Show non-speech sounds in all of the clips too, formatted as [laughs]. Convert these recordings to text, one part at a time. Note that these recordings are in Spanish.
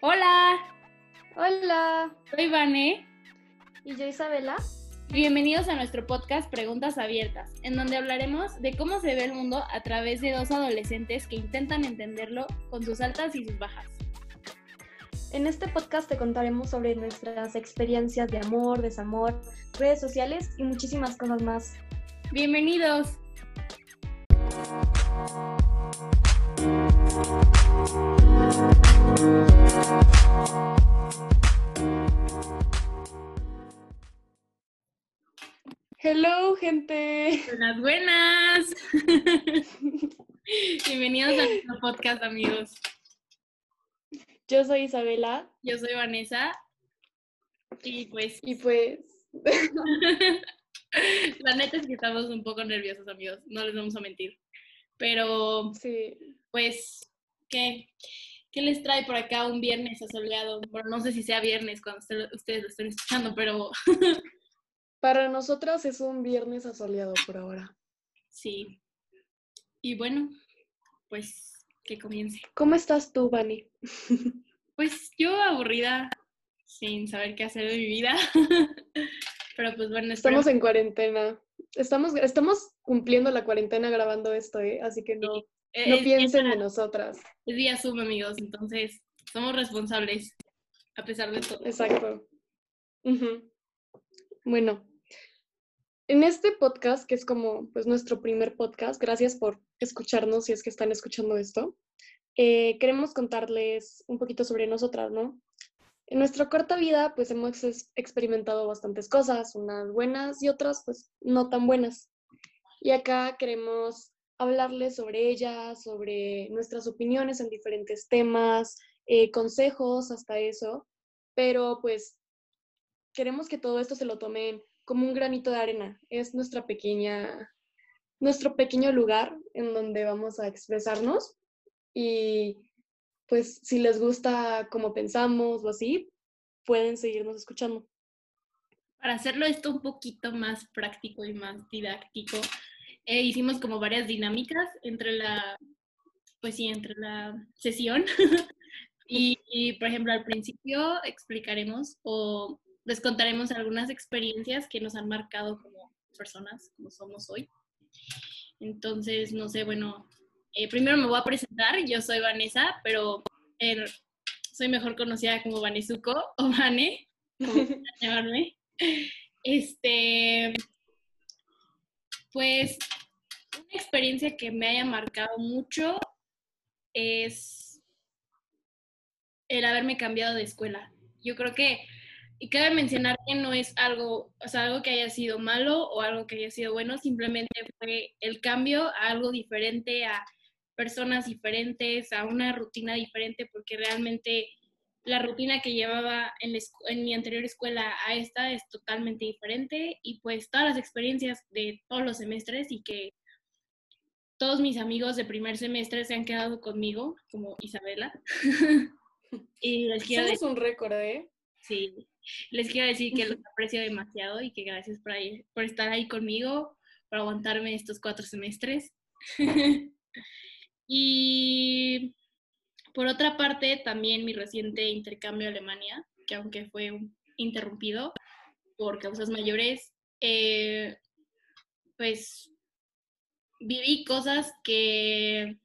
Hola, Hola, soy Vane. y yo Isabela. Bienvenidos a nuestro podcast Preguntas Abiertas, en donde hablaremos de cómo se ve el mundo a través de dos adolescentes que intentan entenderlo con sus altas y sus bajas. En este podcast te contaremos sobre nuestras experiencias de amor, desamor, redes sociales y muchísimas cosas más. Bienvenidos. Hello, gente. Buenas, buenas. [laughs] Bienvenidos a nuestro podcast, amigos. Yo soy Isabela Yo soy Vanessa. Y pues, y pues [laughs] la neta es que estamos un poco nerviosos, amigos. No les vamos a mentir. Pero sí, Pues, ¿qué? ¿Qué les trae por acá un viernes asoleado? Bueno, no sé si sea viernes cuando usted- ustedes lo estén escuchando, pero [laughs] para nosotros es un viernes asoleado por ahora. sí. Y bueno, pues que comience. ¿Cómo estás tú, Vani? [laughs] Pues yo aburrida, sin saber qué hacer de mi vida. [laughs] pero pues bueno, Estamos en cuarentena. Estamos, estamos cumpliendo la cuarentena grabando esto, ¿eh? Así que no, no es, piensen en nosotras. es día Zoom, amigos, entonces somos responsables a pesar de todo. Exacto. Bueno, en este podcast, que es como pues nuestro primer podcast, gracias por escucharnos si es que están escuchando esto, eh, queremos contarles un poquito sobre nosotras, ¿no? En nuestra corta vida, pues hemos ex- experimentado bastantes cosas, unas buenas y otras, pues no tan buenas. Y acá queremos hablarles sobre ellas, sobre nuestras opiniones en diferentes temas, eh, consejos, hasta eso pero pues queremos que todo esto se lo tomen como un granito de arena. Es nuestra pequeña, nuestro pequeño lugar en donde vamos a expresarnos y pues si les gusta cómo pensamos o así, pueden seguirnos escuchando. Para hacerlo esto un poquito más práctico y más didáctico, eh, hicimos como varias dinámicas entre la, pues sí, entre la sesión. [laughs] y, y, por ejemplo, al principio explicaremos o les contaremos algunas experiencias que nos han marcado como personas, como somos hoy. Entonces, no sé, bueno, eh, primero me voy a presentar. Yo soy Vanessa, pero eh, soy mejor conocida como Vanesuco o Vane, como [laughs] llamarme. Este, pues una experiencia que me haya marcado mucho es el haberme cambiado de escuela. Yo creo que, y cabe mencionar que no es algo, o sea, algo que haya sido malo o algo que haya sido bueno, simplemente fue el cambio a algo diferente, a personas diferentes, a una rutina diferente, porque realmente la rutina que llevaba en, la en mi anterior escuela a esta es totalmente diferente y pues todas las experiencias de todos los semestres y que todos mis amigos de primer semestre se han quedado conmigo, como Isabela. [laughs] y les quiero, decir, un récord, ¿eh? sí, les quiero decir que los [laughs] aprecio demasiado y que gracias por, ahí- por estar ahí conmigo, por aguantarme estos cuatro semestres. [laughs] y por otra parte, también mi reciente intercambio a Alemania, que aunque fue interrumpido por causas mayores, eh, pues viví cosas que,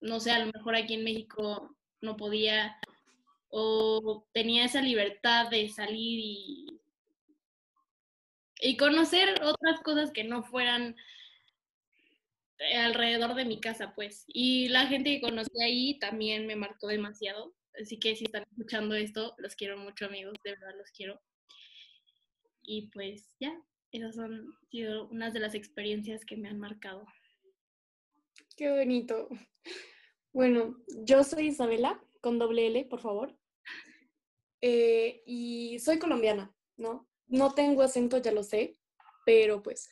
no sé, a lo mejor aquí en México no podía o tenía esa libertad de salir y, conocer otras cosas que no fueran eh, alrededor de mi casa, pues. Y la gente que conocí ahí también me marcó demasiado. Así que si están escuchando esto, los quiero mucho, amigos, de verdad los quiero. Y pues ya, esas son sido unas de las experiencias que me han marcado. Qué bonito. Bueno, yo soy Isabela, con doble L, por favor. Eh, y soy colombiana, ¿no? No tengo acento, ya lo sé, pero pues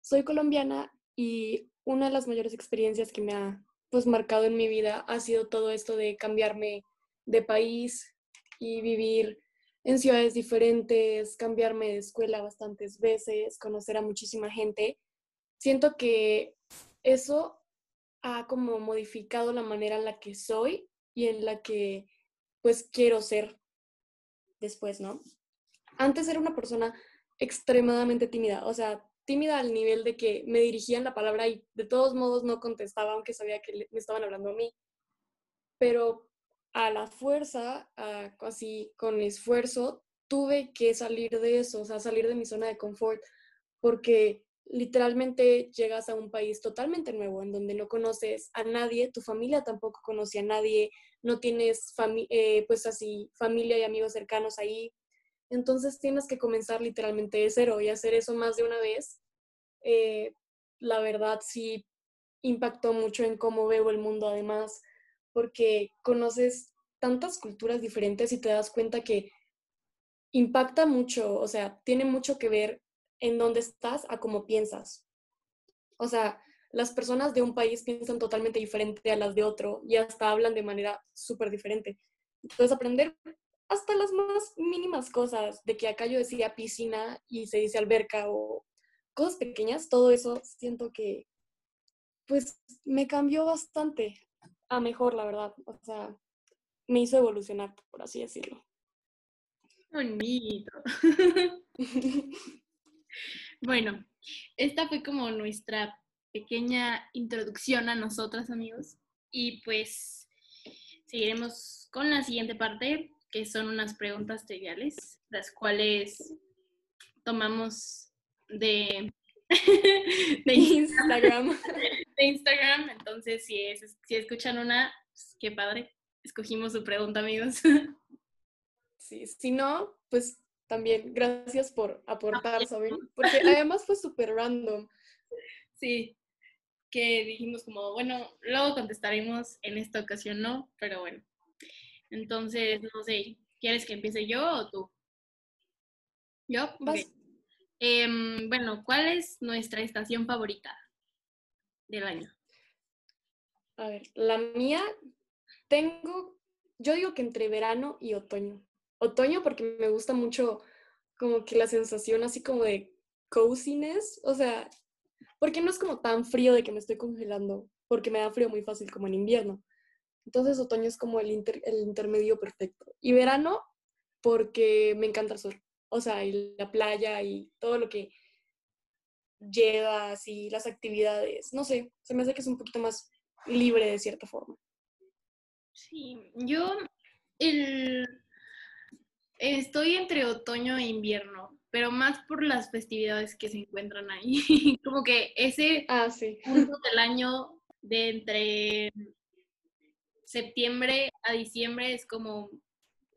soy colombiana y una de las mayores experiencias que me ha pues marcado en mi vida ha sido todo esto de cambiarme de país y vivir en ciudades diferentes, cambiarme de escuela bastantes veces, conocer a muchísima gente. Siento que eso ha como modificado la manera en la que soy y en la que pues quiero ser después, ¿no? Antes era una persona extremadamente tímida, o sea, tímida al nivel de que me dirigían la palabra y de todos modos no contestaba, aunque sabía que me estaban hablando a mí. Pero a la fuerza, así con esfuerzo, tuve que salir de eso, o sea, salir de mi zona de confort, porque literalmente llegas a un país totalmente nuevo en donde no conoces a nadie, tu familia tampoco conoce a nadie, no tienes eh, pues así familia y amigos cercanos ahí. Entonces tienes que comenzar literalmente de cero y hacer eso más de una vez. Eh, la verdad sí impactó mucho en cómo veo el mundo además, porque conoces tantas culturas diferentes y te das cuenta que impacta mucho, o sea, tiene mucho que ver en dónde estás a cómo piensas. O sea, las personas de un país piensan totalmente diferente a las de otro y hasta hablan de manera súper diferente. Entonces, aprender hasta las más mínimas cosas, de que acá yo decía piscina y se dice alberca o cosas pequeñas, todo eso siento que pues me cambió bastante a mejor, la verdad. O sea, me hizo evolucionar, por así decirlo. Bonito. [laughs] bueno, esta fue como nuestra pequeña introducción a nosotras, amigos. Y pues seguiremos con la siguiente parte, que son unas preguntas triviales, las cuales tomamos de, [laughs] de Instagram. [laughs] De Instagram. Entonces, si, es, si escuchan una, pues, qué padre. Escogimos su pregunta, amigos. [laughs] Sí, si no, pues también gracias por aportar, ¿saben? Porque además fue súper random. Sí, que dijimos como, bueno, luego contestaremos en esta ocasión, no, pero bueno. Entonces, no sé, ¿quieres que empiece yo o tú? ¿Yo? Vas. Em, bueno, ¿cuál es nuestra estación favorita del año? A ver, la mía tengo, yo digo que entre verano y otoño. Otoño porque me gusta mucho como que la sensación así como de coziness, o sea, porque no es como tan frío de que me estoy congelando, porque me da frío muy fácil como en invierno. Entonces otoño es como el, el intermedio perfecto. Y verano porque me encanta el sol o sea, y la playa y todo lo que llevas y las actividades, no sé, se me hace que es un poquito más libre de cierta forma. Sí, yo el, estoy entre otoño e invierno, pero más por las festividades que se encuentran ahí. [laughs] Como que ese ah, sí. punto del año de entre septiembre a diciembre es como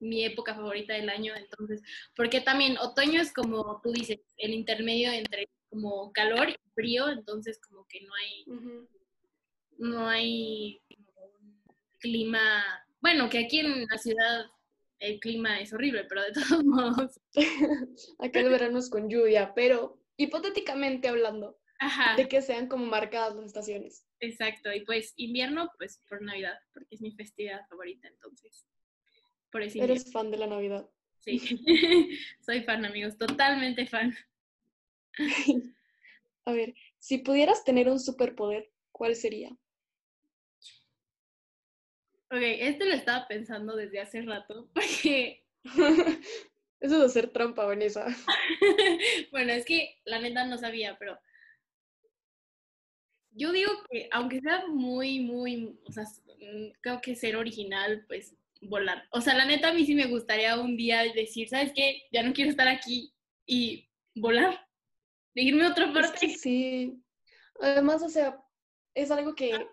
mi época favorita del año, entonces, porque también otoño es como tú dices, el intermedio entre como calor y frío, entonces como que no hay, no hay clima, bueno, que aquí en la ciudad el clima es horrible, pero de [laughs] todos modos. [laughs] Acá el verano es con lluvia, pero hipotéticamente hablando, de que sean como marcadas las estaciones. Exacto, y pues invierno, pues por Navidad, porque es mi festividad favorita, entonces. Eres fan de la Navidad. Sí, [laughs] soy fan, amigos, totalmente fan. A ver, si pudieras tener un superpoder, ¿cuál sería? Ok, este lo estaba pensando desde hace rato, [laughs] porque... [laughs] Eso de hacer trampa, Vanessa. [laughs] bueno, es que la neta no sabía, pero yo digo que aunque sea muy, muy, o sea, creo que ser original, pues volar. O sea, la neta a mí sí me gustaría un día decir, ¿sabes qué? Ya no quiero estar aquí y volar. De irme a otra parte. sí. Además, o sea, es algo que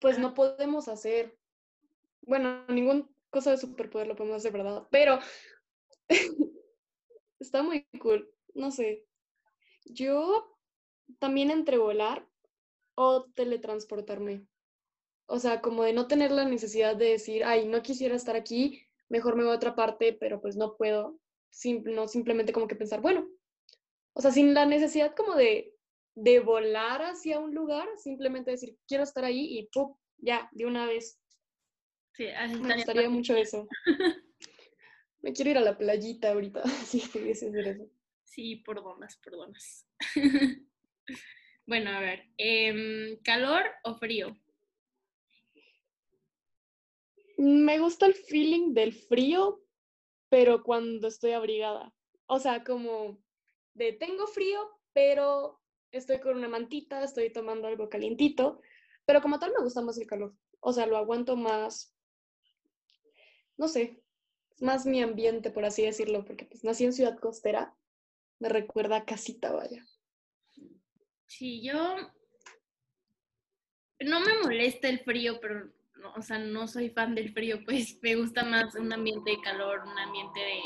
pues no podemos hacer. Bueno, ningún cosa de superpoder lo podemos hacer, ¿verdad? Pero [laughs] está muy cool. No sé. Yo también entre volar o teletransportarme. O sea, como de no tener la necesidad de decir, ay, no quisiera estar aquí, mejor me voy a otra parte, pero pues no puedo. no simplemente como que pensar, bueno, o sea, sin la necesidad como de, de volar hacia un lugar, simplemente decir, quiero estar ahí y ¡pum! Ya, de una vez. Sí, me gustaría mucho eso. me quiero ir a la playita ahorita, [laughs] si pudiese hacer eso. Sí, por donas, por donas. [laughs] bueno, a ver, em, ¿calor o frío? Me gusta el feeling del frío, pero cuando estoy abrigada. O sea, como de tengo frío, pero estoy con una mantita, estoy tomando algo calientito, pero como tal me gusta más el calor. O sea, lo aguanto más, no sé, es más mi ambiente, por así decirlo, porque pues nací en Ciudad Costera, me recuerda a casita, vaya. Sí, yo no me molesta el frío, pero, no, o sea, no soy fan del frío, [laughs] pues me gusta más un ambiente de calor, un ambiente de...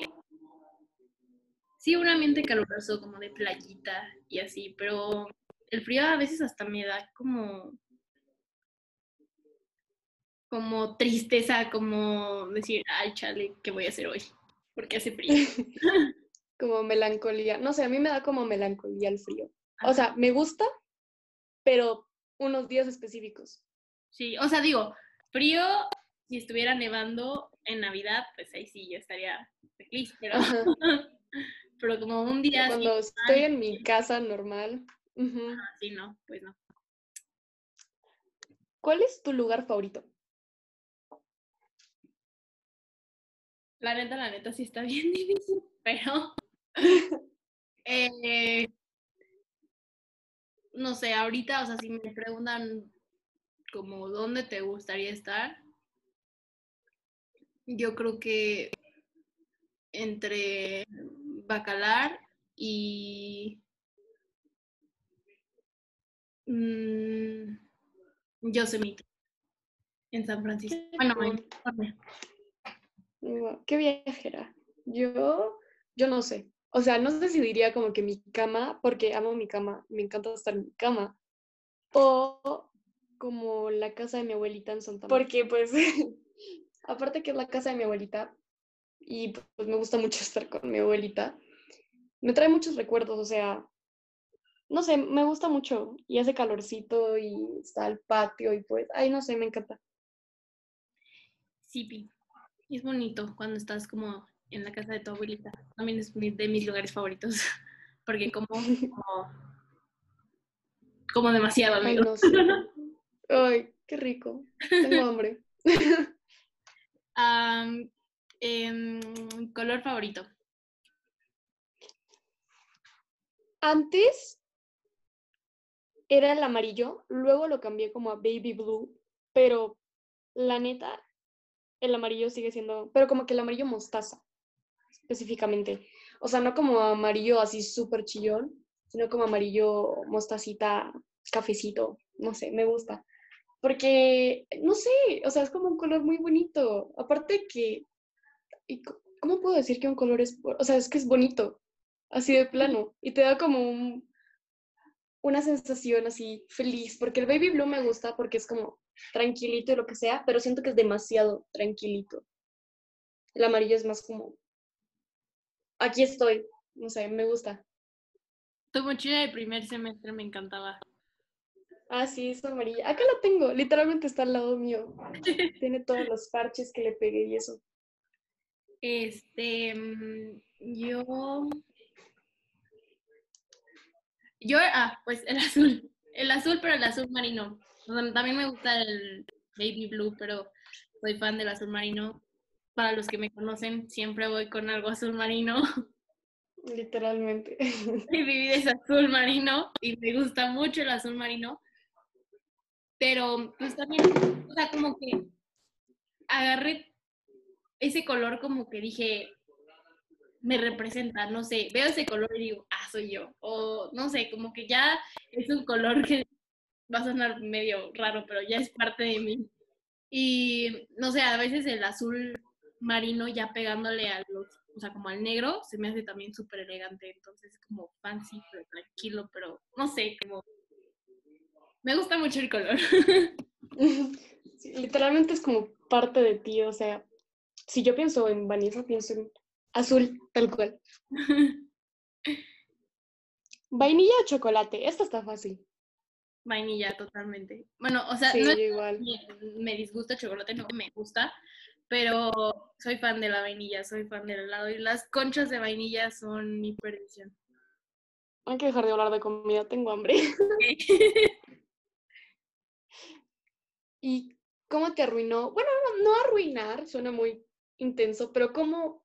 Sí, un ambiente caluroso, como de playita y así, pero el frío a veces hasta me da como como tristeza, como decir, ay, chale, ¿qué voy a hacer hoy? Porque hace frío. [laughs] como melancolía. No sé, a mí me da como melancolía el frío. O sea, me gusta, pero unos días específicos. Sí, o sea, digo, frío, si estuviera nevando en Navidad, pues ahí sí yo estaría feliz, pero, [laughs] pero como un día... Cuando estoy en mi casa normal. sí, no, pues no. ¿Cuál es tu lugar favorito? La neta, la neta sí está [laughs] bien difícil, pero [laughs] eh, no sé, ahorita, o sea, si me preguntan como dónde te gustaría estar, yo creo que entre Bacalar y mmm, Yosemite en San Francisco. Bueno, en Qué viajera. Yo, yo no sé. O sea, no sé si diría como que mi cama, porque amo mi cama, me encanta estar en mi cama. O como la casa de mi abuelita en Santa Porque pues, [laughs] aparte que es la casa de mi abuelita, y pues me gusta mucho [laughs] estar con mi abuelita, me trae muchos recuerdos, o sea, no sé, me gusta mucho y hace calorcito y está el patio y pues, ay, no sé, me encanta. Es bonito cuando estás como en la casa de tu abuelita. También es de mis lugares favoritos. [laughs] Porque como, como, demasiado, amigo. Ay, qué rico. Tengo [laughs] hambre. Em, color favorito. Antes era el amarillo, luego lo cambié como a baby blue, pero la neta el amarillo sigue siendo, pero como que el amarillo mostaza, específicamente. O sea, no como amarillo así súper chillón, sino como amarillo mostacita, cafecito, no sé, me gusta. Porque, no sé, o sea, es como un color muy bonito. Aparte que, ¿cómo puedo decir que un color es, o sea, es que es bonito, así de plano, y te da como un, una sensación así feliz, porque el baby blue me gusta porque es como tranquilito y lo que sea, pero siento que es demasiado tranquilito. El amarillo es más como, aquí estoy, no sé, me gusta. Tu mochila de primer semestre me encantaba. Ah, sí, es amarilla. Acá la tengo, literalmente está al lado mío. [laughs] Tiene todos los parches que le pegué y eso. Este, mm, yo... Yo, ah, pues el azul. El azul, pero el azul marino también me gusta el baby blue, pero soy fan del azul marino. Para los que me conocen, siempre voy con algo azul marino. [laughs] Literalmente. [laughs] Mi vida es azul marino y me gusta mucho el azul marino. Pero pues también, o sea, como que agarré ese color como que dije, me representa, no sé, veo ese color y digo, ah, soy yo. O no sé, como que ya es un color que va a sonar medio raro, pero ya es parte de mí. Y no sé, a veces el azul marino ya pegándole a los, o sea, como al negro, se me hace también súper elegante. Entonces, como fancy, pero tranquilo, pero no sé, como. Me gusta mucho el color. [laughs] literalmente es como parte de ti, o sea, si yo pienso en Vanessa, pienso en azul, tal cual. [laughs] Vainilla o chocolate, esta está fácil. Vainilla, totalmente. Bueno, o sea, no igual. Me, disgusta el chocolate, no me gusta, pero soy fan de la vainilla, soy fan del helado y las conchas de vainilla son mi perdición. Hay que dejar de hablar de comida, tengo hambre. [laughs] ¿Y ¿cómo te arruinó? Bueno, no, no arruinar, suena muy intenso, pero ¿cómo,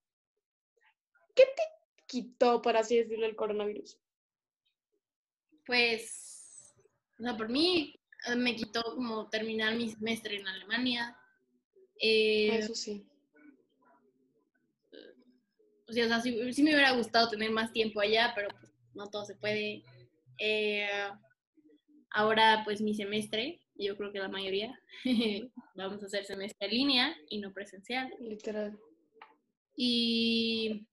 qué te quitó, por así decirlo, el coronavirus? Pues, o sea, por mí eh, me quitó como terminar mi semestre en Alemania. Eh, Eso sí. o sea, o sea, sí, sí me hubiera gustado tener más tiempo allá, pero pues, no todo se puede. Eh, ahora, pues mi semestre, yo creo que la mayoría, [laughs] vamos a hacer semestre en línea y no presencial. Literal. Y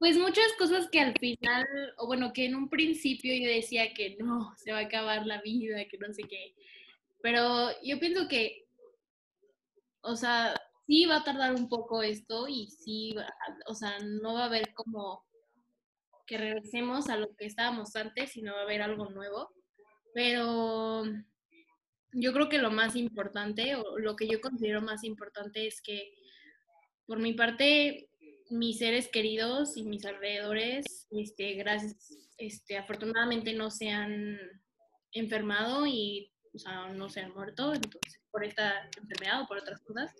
pues muchas cosas que al final, o bueno, que en un principio yo decía que no, se va a acabar la vida, que no sé qué. Pero yo pienso que, o sea, sí va a tardar un poco esto y sí, o sea, no va a haber como que regresemos a lo que estábamos antes, sino va a haber algo nuevo. Pero yo creo que lo más importante, o lo que yo considero más importante es que, por mi parte, mis seres queridos y mis alrededores, este, gracias, este, afortunadamente no se han enfermado y, o sea, no se han muerto entonces, por esta enfermedad o por otras cosas.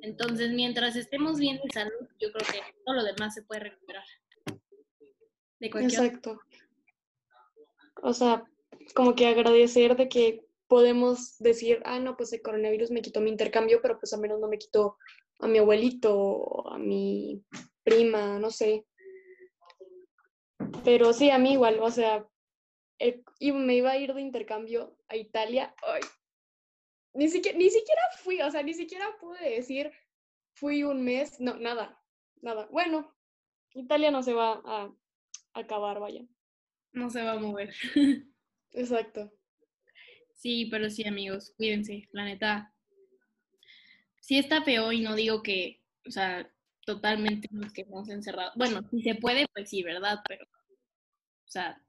Entonces, mientras estemos bien de salud, yo creo que todo lo demás se puede recuperar. De cualquier Exacto. O sea, como que agradecer de que podemos decir, ah, no, pues el coronavirus me quitó mi intercambio, pero pues al menos no me quitó a mi abuelito, a mi prima, no sé. Pero sí, a mí igual, o sea, el- y me iba a ir de intercambio a Italia. Ay, ni siquiera, ni siquiera fui, o sea, ni siquiera pude decir, fui un mes, no, nada, nada. Bueno, Italia no se va a acabar, vaya. no se va a mover. [laughs] Exacto. Sí, pero sí, amigos, cuídense, la neta. Sí está feo y no digo que, o sea, totalmente nos quedemos encerrados. Bueno, si se puede, pues sí, ¿verdad? Pero, o sea,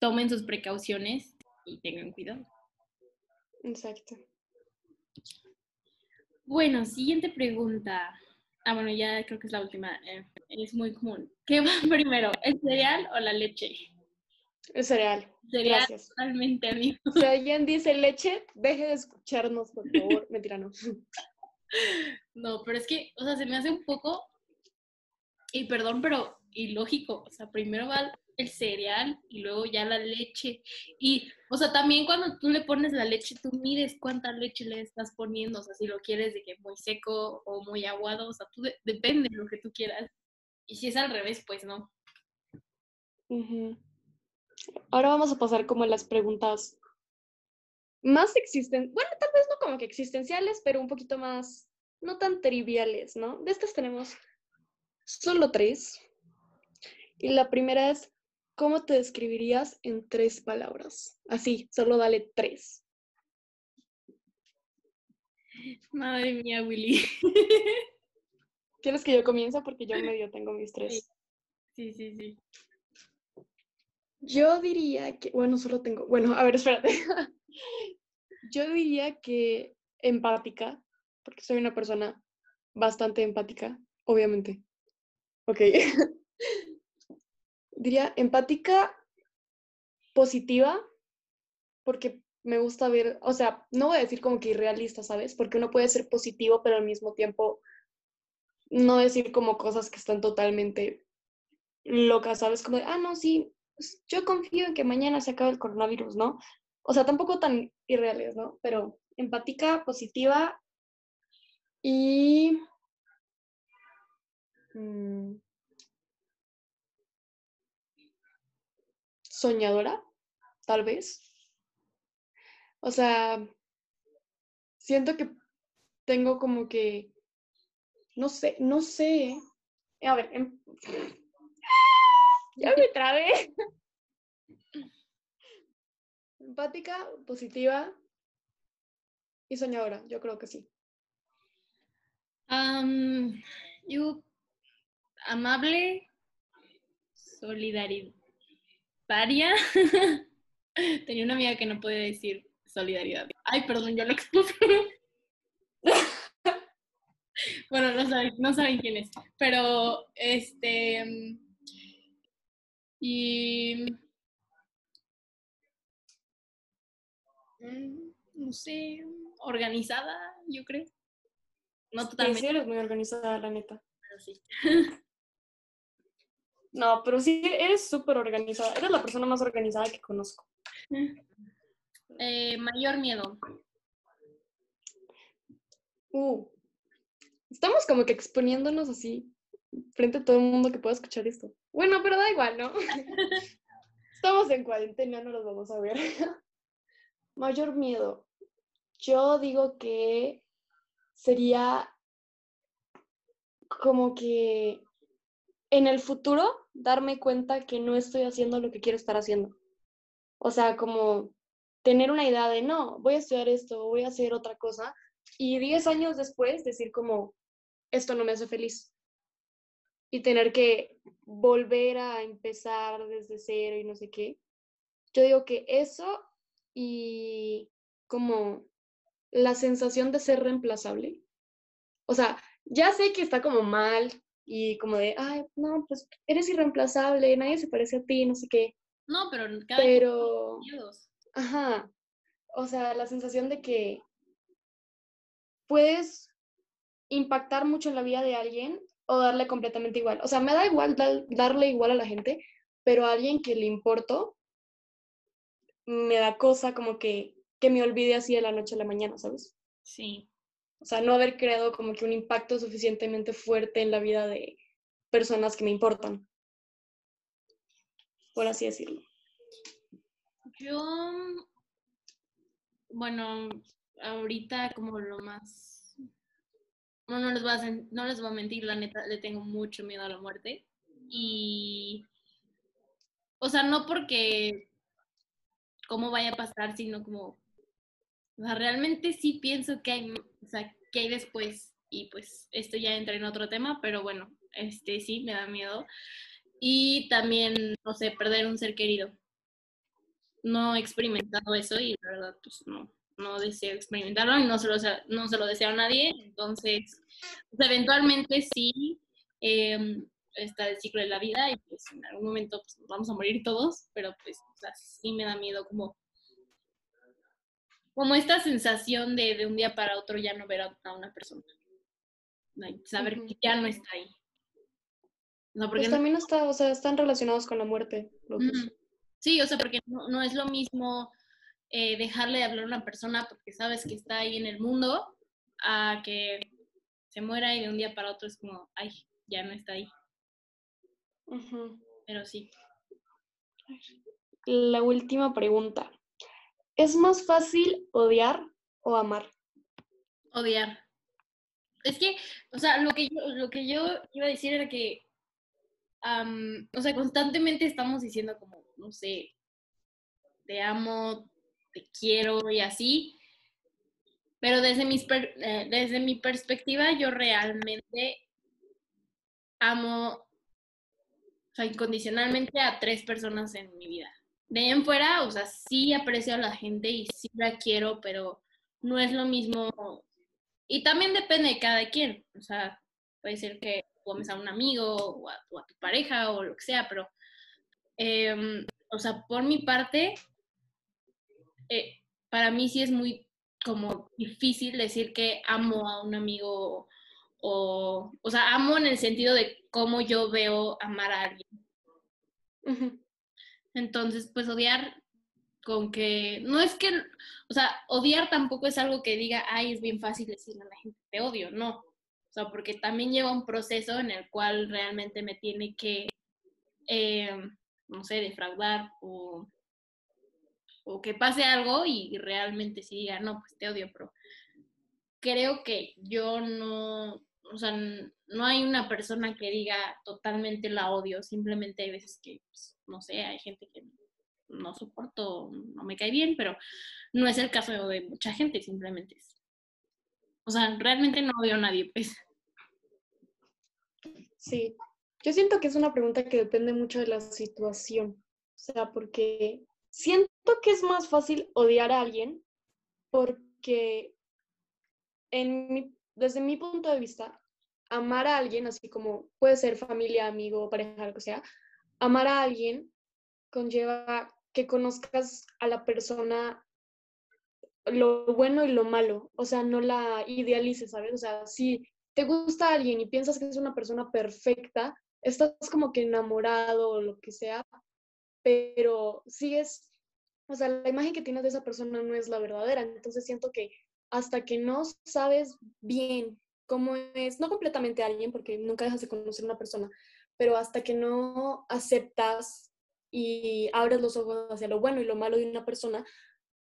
tomen sus precauciones y tengan cuidado. Exacto. Bueno, siguiente pregunta. Ah, bueno, ya creo que es la última. eh, es muy común. ¿Qué va [laughs] primero, el cereal o la leche? El cereal. Cereal Gracias. totalmente, amigo. Si alguien dice leche, deje de escucharnos, por favor. [laughs] Mentira, no. No, pero es que, o sea, se me hace un poco, y perdón, pero ilógico. O sea, primero va el cereal y luego ya la leche. Y, o sea, también cuando tú le pones la leche, tú mides cuánta leche le estás poniendo. O sea, si lo quieres de que muy seco o muy aguado, o sea, tú de- depende de lo que tú quieras. Y si es al revés, pues no. Ujú. Ahora vamos a pasar como a las preguntas más existen, bueno, tal vez como que existenciales, pero un poquito más, no tan triviales, ¿no? De estas tenemos solo tres. Y la primera es, ¿cómo te describirías en tres palabras? Así, solo dale tres. Madre mía, Willy. ¿Quieres que yo comience? Porque yo medio tengo mis tres. Sí, sí, sí. Yo diría que, bueno, solo tengo, bueno, a ver, espérate. Yo diría que empática, porque soy una persona bastante empática, obviamente. Ok. [laughs] Diría empática, positiva, porque me gusta ver, o sea, no voy a decir como que irrealista, ¿sabes? Porque uno puede ser positivo, pero al mismo tiempo no decir como cosas que están totalmente locas, ¿sabes? Como de, ah, no, sí, pues, yo confío en que mañana se acabe el coronavirus, ¿no? O sea, tampoco tan irreales, ¿no? Pero empática, positiva y... mm, soñadora, tal vez. O sea, siento que tengo como que, no sé, no sé. A ver, em- ya me trabé. Empática, positiva y soñadora, yo creo que sí. Am, yo, amable, solidaria. [laughs] Tenía una amiga que no podía decir solidaridad. Ay, perdón, yo lo expuse. [laughs] bueno, no saben, quién es. Pero, este. Y. no sé, organizada, yo creo. No totalmente. Sí, eres muy organizada, la neta. Pero sí. [laughs] no, pero sí, eres súper organizada. Eres la persona más organizada que conozco. [laughs] Eh, mayor miedo. Uh, estamos como que exponiéndonos así frente a todo el mundo que pueda escuchar esto. Bueno, pero da igual, ¿no? [laughs] estamos en cuarentena, no los vamos a ver. Mayor miedo. Yo digo que sería como que en el futuro darme cuenta que no estoy haciendo lo que quiero estar haciendo. O sea, como tener una idea de, no, voy a estudiar esto, voy a hacer otra cosa, y 10 años después decir como, esto no me hace feliz. Y tener que volver a empezar desde cero y no sé qué. Yo digo que eso y como la sensación de ser reemplazable. O sea, ya sé que está como mal y como de, ay, no, pues eres irreemplazable, nadie se parece a ti, no sé qué. No, pero cada pero, ajá, o sea, la sensación de que puedes impactar mucho en la vida de alguien o darle completamente igual. O sea, me da igual darle igual a la gente, pero a alguien que le importo, me da cosa como que, que me olvide así de la noche a la mañana, ¿sabes? Sí. O sea, no haber creado como que un impacto suficientemente fuerte en la vida de personas que me importan. Por así decirlo. Yo, bueno, ahorita como lo más... No, no les, voy a, no les voy a mentir, la neta, le tengo mucho miedo a la muerte. Y... O sea, no porque cómo vaya a pasar, sino como... Realmente sí pienso que hay, o sea, que hay después. Y pues esto ya entra en otro tema, pero bueno, este sí, me da miedo. Y también, no sé, perder un ser querido. No he experimentado eso y la verdad, pues no, no deseo experimentarlo y no se lo, no se lo deseo a nadie. Entonces, pues, eventualmente sí em, está el ciclo de la vida y pues en algún momento pues, vamos a morir todos, pero pues sí me da miedo como, como esta sensación de de un día para otro ya no ver a, una persona. Saber que ya no está ahí. No, porque pues también está, o sea, están relacionados con la muerte. Sí, o sea, porque no, no es lo mismo eh, dejarle de hablar a una persona porque sabes que está ahí en el mundo a que se muera y de un día para otro es como, ay, ya no está ahí. Pero sí. La última pregunta. ¿Es más fácil odiar o amar? Odiar. Es que, o sea, lo que yo, lo que yo iba a decir era que, o sea, constantemente estamos diciendo como, no sé, te amo, te quiero y así. Pero desde, mis eh, desde mi perspectiva, yo realmente amo o sea, incondicionalmente a tres personas en mi vida. De ahí en fuera, o sea, sí aprecio a la gente y sí la quiero, pero no es lo mismo. Y también depende de cada quien. O sea, puede ser que comes a un amigo o a, tu pareja o lo que sea, pero, em, o sea, por mi parte, eh, para mí sí es muy como difícil decir que amo a un amigo o, o sea, amo en el sentido de cómo yo veo amar a alguien. Entonces, pues odiar con que, no es que, o sea, odiar tampoco es algo que diga, ay, es bien fácil decirle a la gente, te odio, no. O sea, porque también lleva un proceso en el cual realmente me tiene que, eh, no sé, defraudar o o que pase algo y realmente sí diga, no, pues te odio, pero creo que yo no, o sea, no hay una persona que diga totalmente la odio, simplemente hay veces que, pues, no sé, hay gente que no soporto, no me cae bien, pero no es el caso de mucha gente, simplemente es. O sea, realmente no odio a nadie, pues. Sí, yo siento que es una pregunta que depende mucho de la situación, o sea, porque siento que es más fácil odiar a alguien porque en desde mi punto de vista, amar a alguien, así como puede ser familia, amigo, pareja, lo que sea, amar a alguien conlleva que conozcas a la persona lo bueno y lo malo, o sea, no la idealices, ¿sabes? O sea, si te gusta alguien y piensas que es una persona perfecta, estás como que enamorado o lo que sea, pero sigues, o sea, la imagen que tienes de esa persona no es la verdadera, entonces siento que hasta que no sabes bien cómo es, no completamente alguien, porque nunca dejas de conocer a una persona, pero hasta que no aceptas y abres los ojos hacia lo bueno y lo malo de una persona,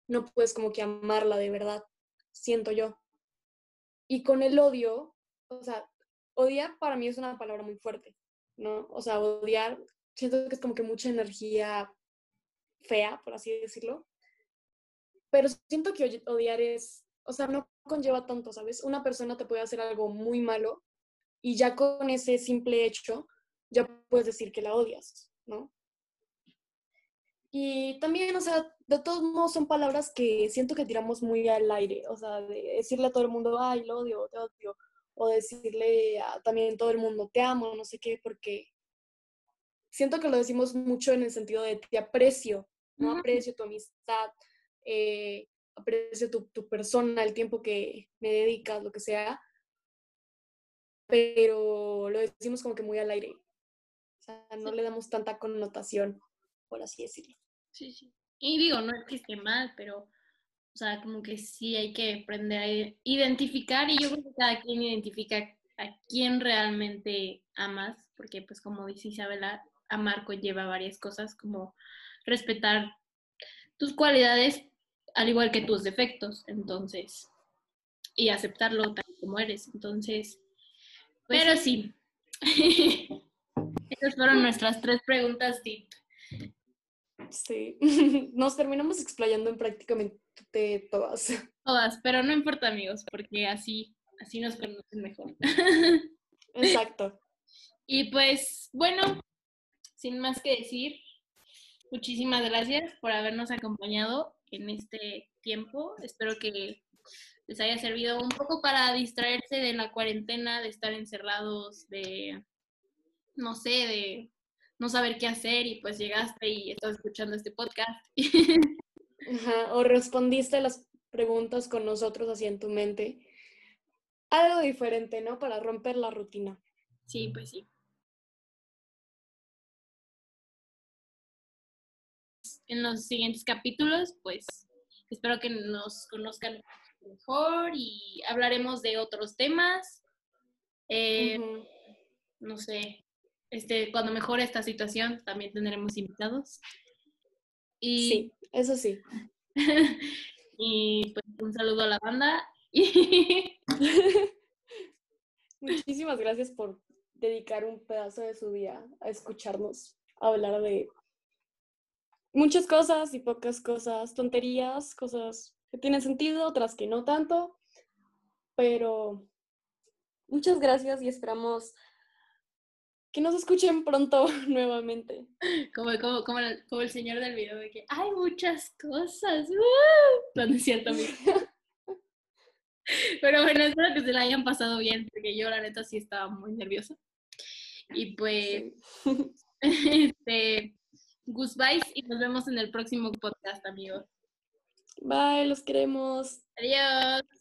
no puedes como que amarla de verdad, siento yo. Y con el odio, o sea, odiar para mí es una palabra muy fuerte, ¿no? O sea, odiar, siento que es como que mucha energía fea, por así decirlo. Pero siento que odiar es, o sea, no conlleva tanto, ¿sabes? Una persona te puede hacer algo muy malo y ya con ese simple hecho, ya puedes decir que la odias, ¿no? Y también, o sea, de todos modos son palabras que siento que tiramos muy al aire, o sea, de decirle a todo el mundo, ay, lo odio, te odio, o decirle a también todo el mundo, te amo, no sé qué, porque siento que lo decimos mucho en el sentido de te aprecio, no aprecio tu amistad, eh, aprecio tu, tu persona, el tiempo que me dedicas, lo que sea, pero lo decimos como que muy al aire, o sea, no le damos tanta connotación, por así decirlo. Sí, sí. Y digo, no es que esté mal, pero, o sea, como que sí hay que aprender a identificar y yo creo que cada quien identifica a quién realmente amas, porque pues como dice Isabela, amar conlleva varias cosas como respetar tus cualidades al igual que tus defectos, entonces, y aceptarlo tal como eres, entonces, pues pero sí. [laughs] Esas fueron nuestras tres preguntas, Tip. Sí, [laughs] nos terminamos explayando en prácticamente todas. Todas, pero no importa, amigos, porque así, así nos conocen mejor. [laughs] Exacto. Y pues, bueno, sin más que decir, muchísimas gracias por habernos acompañado en este tiempo. Espero que les haya servido un poco para distraerse de la cuarentena, de estar encerrados, de, no sé, de no saber qué hacer y pues llegaste y estás escuchando este podcast. [laughs] o respondiste las preguntas con nosotros así en tu mente. Algo diferente, ¿no? Para romper la rutina. Sí, pues sí. En los siguientes capítulos, pues espero que nos conozcan mejor y hablaremos de otros temas. Eh, no sé, este, cuando mejore esta situación, también tendremos invitados. Y, sí, eso sí. [laughs] y pues un saludo a la banda. [laughs] Muchísimas gracias por dedicar un pedazo de su día a escucharnos hablar de muchas cosas y pocas cosas, tonterías, cosas que tienen sentido, otras que no tanto, pero muchas gracias y esperamos que nos escuchen pronto [laughs] nuevamente. Como, como, como, el, como, el, señor del video de que hay muchas cosas. No es cierto, [laughs] Pero bueno, espero que se la hayan pasado bien, porque yo la neta sí estaba muy nerviosa. Y pues, [laughs] este, goodbyes y nos vemos en el próximo podcast, amigos. Bye, los queremos. Adiós.